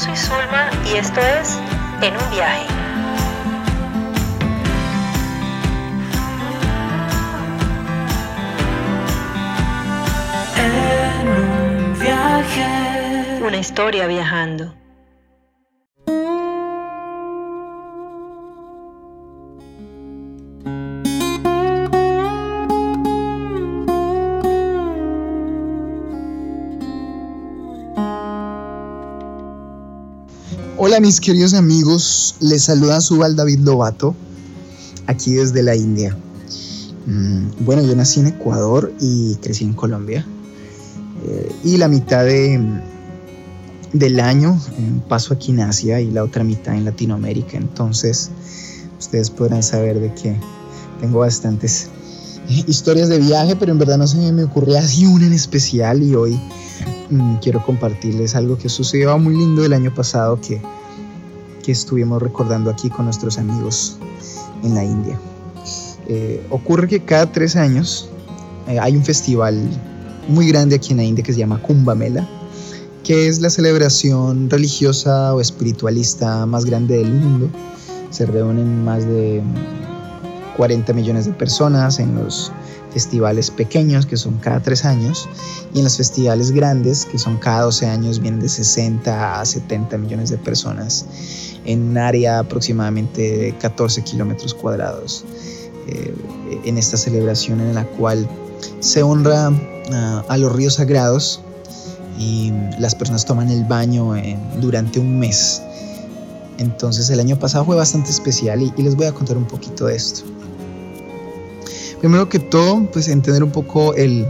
soy Zulma y esto es En un viaje. En un viaje. Una historia viajando. Hola mis queridos amigos, les saluda su David Lobato, aquí desde la India. Mm, bueno, yo nací en Ecuador y crecí en Colombia. Eh, y la mitad de, del año paso aquí en Asia y la otra mitad en Latinoamérica. Entonces, ustedes podrán saber de que tengo bastantes historias de viaje, pero en verdad no se me ocurrió así una en especial y hoy Mm, quiero compartirles algo que sucedió muy lindo el año pasado que, que estuvimos recordando aquí con nuestros amigos en la India. Eh, ocurre que cada tres años eh, hay un festival muy grande aquí en la India que se llama Kumbh Mela, que es la celebración religiosa o espiritualista más grande del mundo. Se reúnen más de 40 millones de personas en los festivales pequeños que son cada tres años y en los festivales grandes que son cada 12 años vienen de 60 a 70 millones de personas en un área aproximadamente de 14 kilómetros cuadrados eh, en esta celebración en la cual se honra ah, a los ríos sagrados y las personas toman el baño durante un mes. Entonces el año pasado fue bastante especial y les voy a contar un poquito de esto. Primero que todo, pues entender un poco el,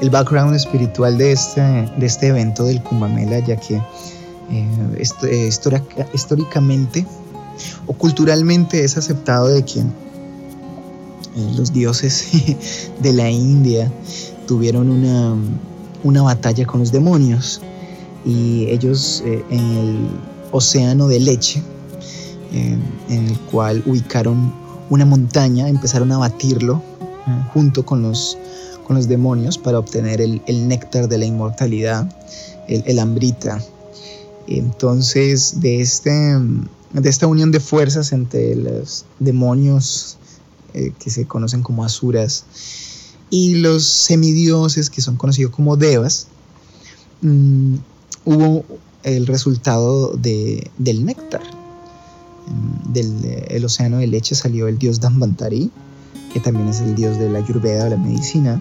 el background espiritual de este, de este evento del Kumbamela, ya que eh, eh, históricamente o culturalmente es aceptado de que eh, los dioses de la India tuvieron una, una batalla con los demonios y ellos en el océano de leche, en el cual ubicaron una montaña, empezaron a batirlo junto con los, con los demonios para obtener el, néctar de la inmortalidad, el, el. Entonces, de, este, de esta unión de fuerzas entre los demonios eh, que se conocen como asuras y los semidioses que son conocidos como devas, mm, hubo el resultado de, del néctar. Del océano de leche salió el dios Dambantari, que también es el dios de la ayurveda o la medicina.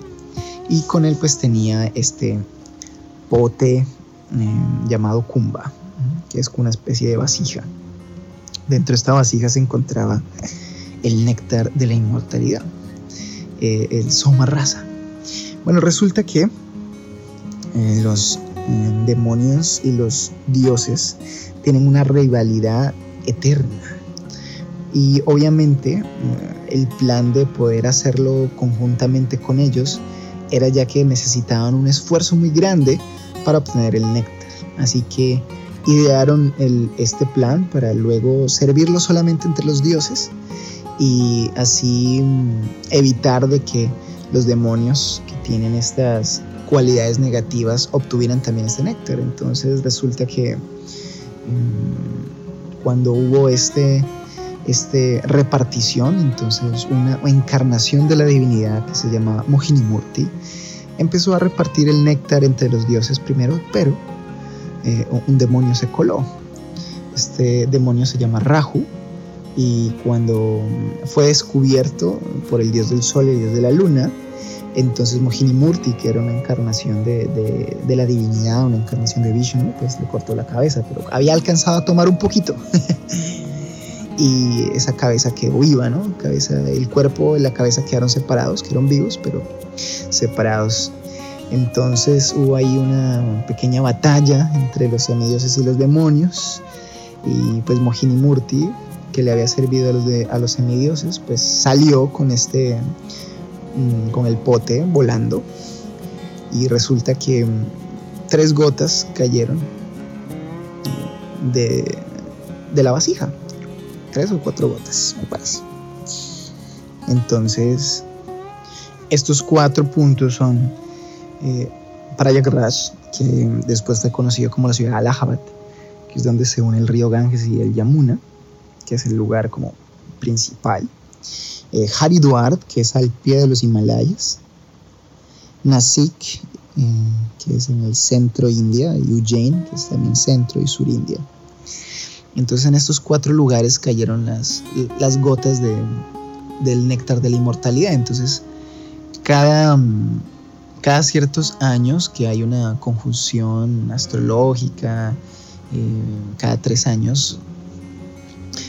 Y con él pues tenía este pote eh, llamado Kumba, que es una especie de vasija. Dentro de esta vasija se encontraba el néctar de la inmortalidad, eh, el Soma Rasa. Bueno, resulta que eh, los demonios y los dioses tienen una rivalidad eterna y obviamente el plan de poder hacerlo conjuntamente con ellos era ya que necesitaban un esfuerzo muy grande para obtener el néctar. Así que idearon este plan para luego servirlo solamente entre los dioses y así mm, evitar de que los demonios que tienen estas cualidades negativas obtuvieran también este néctar. Entonces resulta que mm, cuando hubo este este, repartición, entonces una encarnación de la divinidad que se llama Mohinimurti, empezó a repartir el néctar entre los dioses primero, pero eh, un demonio se coló. Este demonio se llama Rahu y cuando fue descubierto por el dios del sol y el dios de la luna, entonces Mohinimurti, que era una encarnación de, de, la divinidad, una encarnación de Vishnu, pues le cortó la cabeza, pero había alcanzado a tomar un poquito. y esa cabeza quedó viva, ¿no? Cabeza, el cuerpo y la cabeza quedaron separados, quedaron vivos, pero separados. Entonces hubo ahí una pequeña batalla entre los semidioses y los demonios y pues Mohini Murti, que le había servido a los, de, a los semidioses, pues salió con este, mm, con el pote volando y resulta que mm, tres gotas cayeron de, de la vasija tres o cuatro gotas, me parece. Entonces, estos cuatro puntos son eh, Prayagraj, que después fue conocido como la ciudad de Allahabad, que es donde se une el río Ganges y el Yamuna, que es el lugar como principal. Eh, Haridwar, que es al pie de los Himalayas. Nasik, eh, que es en el centro India, y Ujjain, que es también centro y sur India. Entonces en estos cuatro lugares cayeron las, las gotas de, del néctar de la inmortalidad. Entonces cada, cada ciertos años que hay una conjunción astrológica, eh, cada tres años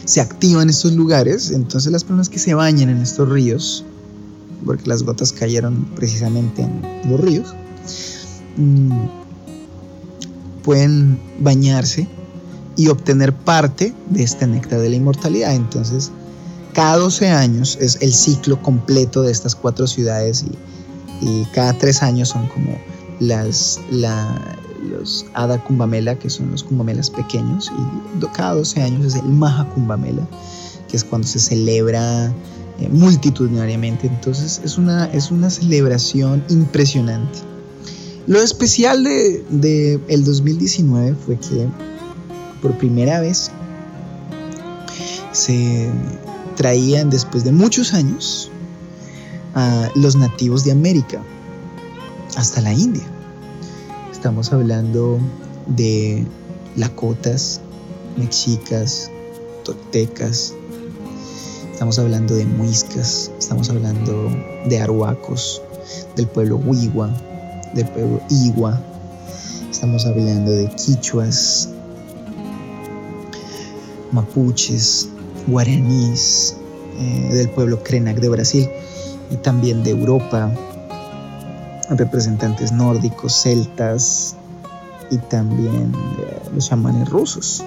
se activan estos lugares, entonces las personas que se bañan en estos ríos, porque las gotas cayeron precisamente en los ríos, mm, pueden bañarse y obtener parte de este néctar de la inmortalidad. Entonces, cada 12 años es el ciclo completo de estas cuatro ciudades y, cada tres años son como las, los Ada Kumbamela, que son los Kumbamelas pequeños, y cada 12 años es el Maha Kumbamela, que es cuando se celebra eh, multitudinariamente. Entonces es una, es una celebración impresionante. Lo especial de, de el 2019 fue que por primera vez se traían después de muchos años a los nativos de América hasta la India. Estamos hablando de lacotas, mexicas, toltecas, estamos hablando de muiscas, estamos hablando de arhuacos, del pueblo huigua, del pueblo igua, estamos hablando de quichuas, mapuches, guaraníes, eh, del pueblo Krenak de Brasil y también de Europa, representantes nórdicos, celtas y también eh, los chamanes rusos.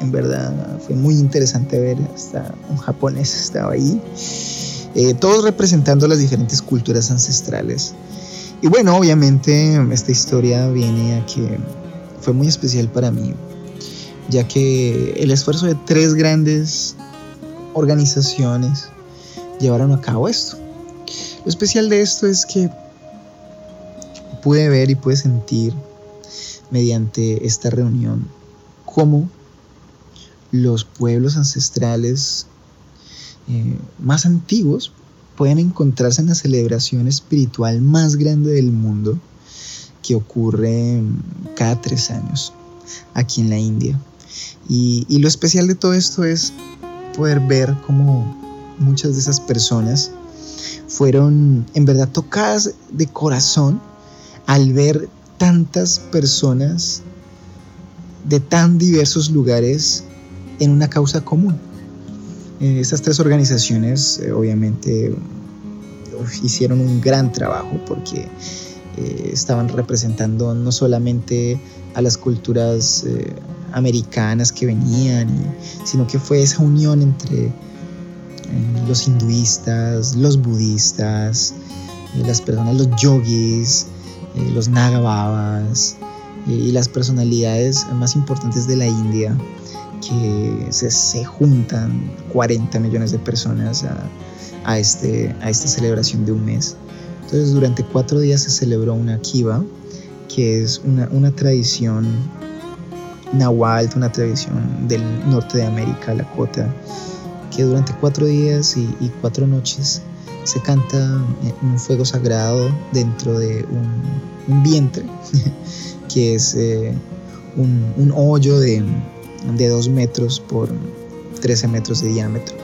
En verdad fue muy interesante ver, hasta un japonés estaba ahí, eh, todos representando las diferentes culturas ancestrales. Y bueno, obviamente esta historia viene a que fue muy especial para mí, ya que el esfuerzo de tres grandes organizaciones llevaron a cabo esto. Lo especial de esto es que pude ver y pude sentir mediante esta reunión cómo los pueblos ancestrales eh, más antiguos pueden encontrarse en la celebración espiritual más grande del mundo que ocurre cada tres años aquí en la India. Y, lo especial de todo esto es poder ver cómo muchas de esas personas fueron en verdad tocadas de corazón al ver tantas personas de tan diversos lugares en una causa común. Eh, estas tres organizaciones eh, obviamente hicieron un gran trabajo porque eh, estaban representando no solamente a las culturas americanas que venían, sino que fue esa unión entre los hinduistas, los budistas, las personas, los yogis, eh, los Nagababas eh, y las personalidades más importantes de la India que se, juntan 40 millones de personas a, este, a esta celebración de un mes. Entonces durante cuatro días se celebró una kiva, que es una, tradición nahuatl, una tradición del norte de América, la Lakota, que durante cuatro días y cuatro noches se canta un fuego sagrado dentro de un, vientre, que es eh, un, hoyo de, de 2 metros por 13 metros de diámetro.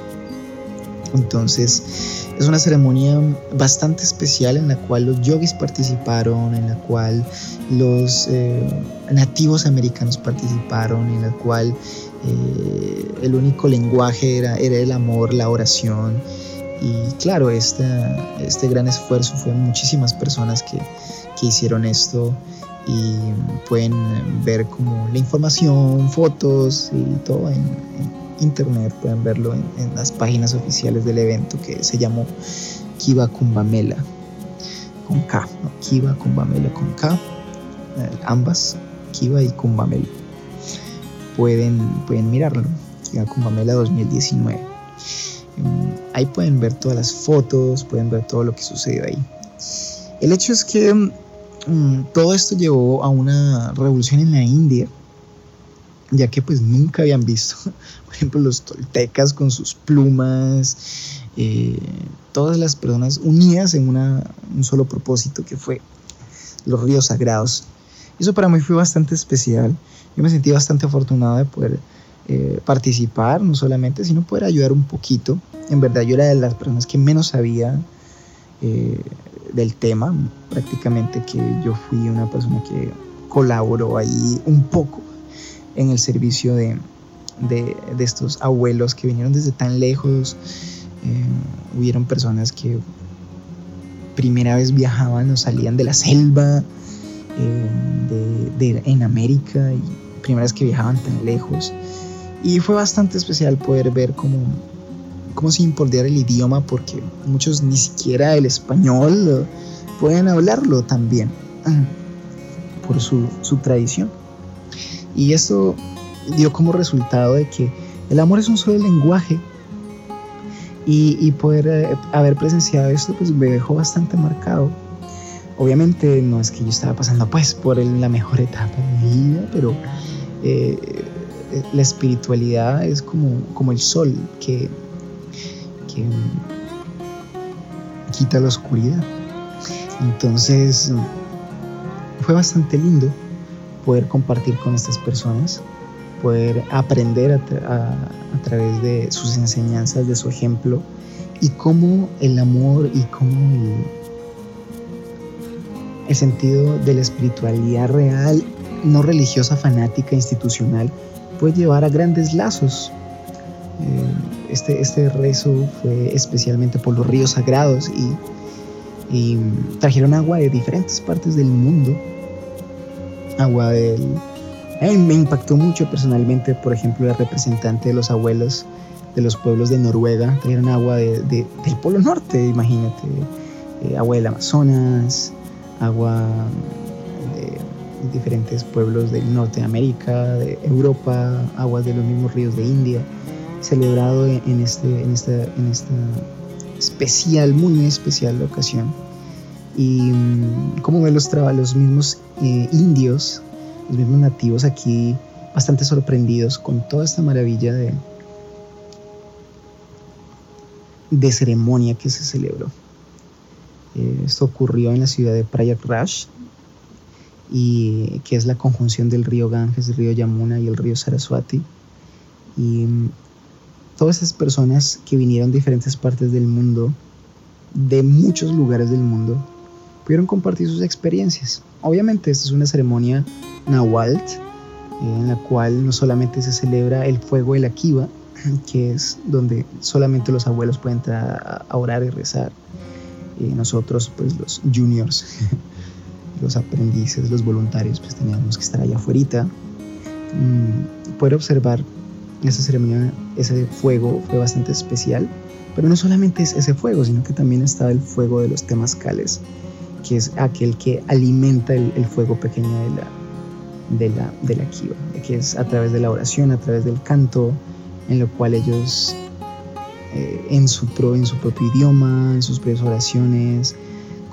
Entonces es una ceremonia bastante especial en la cual los yogis participaron, en la cual los eh, nativos americanos participaron, en la cual eh, el único lenguaje era, el amor, la oración. Y claro, este, este gran esfuerzo fue muchísimas personas que, que hicieron esto y pueden ver como la información, fotos y todo en, internet, pueden verlo en, las páginas oficiales del evento que se llamó Kiva Kumbamela con K. Kiva Kumbamela con K, eh, ambas, Kiva y Kumbamela. Pueden, pueden mirarlo, Kiva Kumbamela 2019. Ahí pueden ver todas las fotos, pueden ver todo lo que sucedió ahí. El hecho es que mm, todo esto llevó a una revolución en la India ya que pues nunca habían visto, por ejemplo, los toltecas con sus plumas, eh, todas las personas unidas en una, un solo propósito que fue los ríos sagrados. Eso para mí fue bastante especial. Yo me sentí bastante afortunado de poder eh, participar, no solamente, sino poder ayudar un poquito. En verdad yo era de las personas que menos sabía eh, del tema, prácticamente que yo fui una persona que colaboró ahí un poco en el servicio de, de, estos abuelos que vinieron desde tan lejos. Eh, hubieron personas que primera vez viajaban o salían de la selva eh, de, en América y primera vez que viajaban tan lejos. Y fue bastante especial poder ver cómo, cómo se importar el idioma porque muchos ni siquiera el español pueden hablarlo también por su, su tradición. Y esto dio como resultado de que el amor es un solo lenguaje. Y, poder eh, haber presenciado esto pues me dejó bastante marcado. Obviamente no es que yo estaba pasando pues por la mejor etapa de mi vida, pero eh, eh, la espiritualidad es como, como el sol que, que quita la oscuridad. Entonces fue bastante lindo poder compartir con estas personas, poder aprender a, través de sus enseñanzas, de su ejemplo, y cómo el amor y cómo el, sentido de la espiritualidad real, no religiosa, fanática, institucional, puede llevar a grandes lazos. Eh, este, este rezo fue especialmente por los ríos sagrados y, y trajeron agua de diferentes partes del mundo agua del... me impactó mucho personalmente, por ejemplo, la representante de los abuelos de los pueblos de Noruega, trajeron agua de, del Polo Norte, imagínate, eh, agua del Amazonas, agua de diferentes pueblos del norte de América, de Europa, aguas de los mismos ríos de India, celebrado en, este, en, esta, en esta especial, muy, especial ocasión. Y mm, como ven los, los mismos eh, indios, los mismos nativos aquí bastante sorprendidos con toda esta maravilla de, de ceremonia que se celebró. Eh, esto ocurrió en la ciudad de Prayagraj, y que es la conjunción del río Ganges, el río Yamuna y el río Saraswati. Y mm, todas esas personas que vinieron de diferentes partes del mundo, de muchos lugares del mundo, pudieron compartir sus experiencias. Obviamente esta es una ceremonia nahualt en la cual no solamente se celebra el fuego de la kiva, que es donde solamente los abuelos pueden entrar a orar y rezar. Y nosotros, pues los juniors, los aprendices, los voluntarios, pues teníamos que estar allá afuera. Mm, poder observar esa ceremonia, ese fuego fue bastante especial, pero no solamente es ese fuego, sino que también estaba el fuego de los temazcales, que es aquel que alimenta el, fuego pequeño de la, de la, de la kiva, que es a través de la oración, a través del canto, en lo cual ellos eh, en, su pro, en su propio idioma, en sus propias oraciones,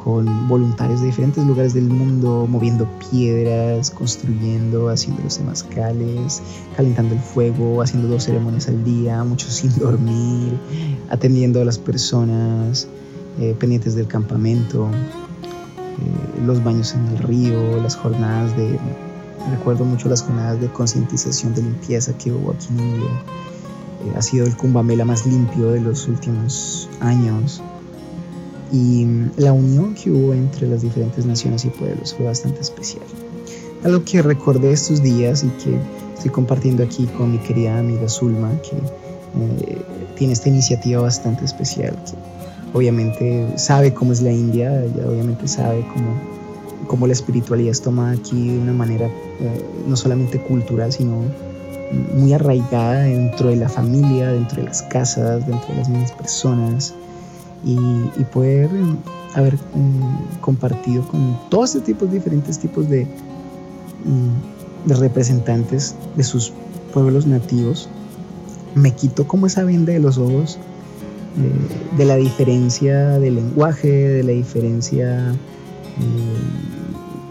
con voluntarios de diferentes lugares del mundo, moviendo piedras, construyendo, haciendo los temazcales, calentando el fuego, haciendo dos ceremonias al día, muchos sin dormir, atendiendo a las personas, eh, pendientes del campamento. Eh, los baños en el río, las jornadas de, recuerdo mucho las jornadas de concientización de limpieza que hubo aquí en India. Eh, ha sido el Kumbamela más limpio de los últimos años. Y mm, la unión que hubo entre las diferentes naciones y pueblos fue bastante especial. Algo que recordé estos días y que estoy compartiendo aquí con mi querida amiga Zulma, que eh, tiene esta iniciativa bastante especial, que obviamente sabe cómo es la India, ella obviamente sabe cómo, cómo la espiritualidad es tomada aquí de una manera eh, no solamente cultural, sino muy arraigada dentro de la familia, dentro de las casas, dentro de las mismas personas. Y, poder eh, haber eh, compartido con todos estos tipos, diferentes tipos de, mm, de representantes de sus pueblos nativos, me quito como esa venda de los ojos de, la diferencia del lenguaje, de la diferencia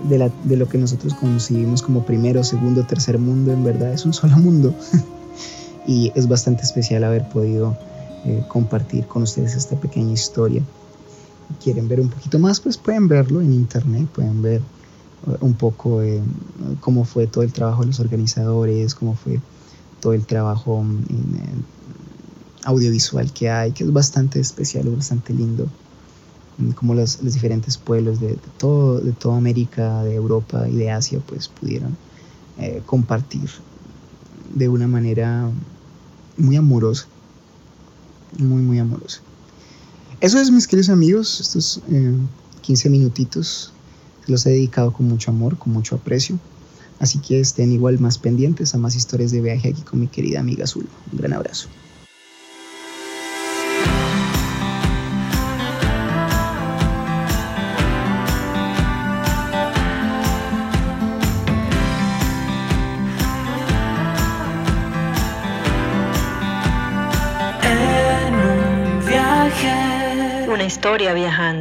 de, lo que nosotros concibimos como primero, segundo, tercer mundo, en verdad es un solo mundo. y es bastante especial haber podido eh, compartir con ustedes esta pequeña historia. Quieren ver un poquito más, pues pueden verlo en internet, pueden ver eh, un poco eh, cómo fue todo el trabajo de los organizadores, cómo fue todo el trabajo mm, audiovisual que hay, que es bastante especial, bastante lindo como los, los diferentes pueblos de, todo, de toda América, de Europa y de Asia, pues pudieron eh, compartir de una manera muy amorosa, muy, muy amorosa. Eso es, mis queridos amigos, estos 15 eh, minutitos los he dedicado con mucho amor, con mucho aprecio. Así que estén igual más pendientes a más historias de viaje aquí con mi querida amiga Azul. Un gran abrazo. Historia viajando.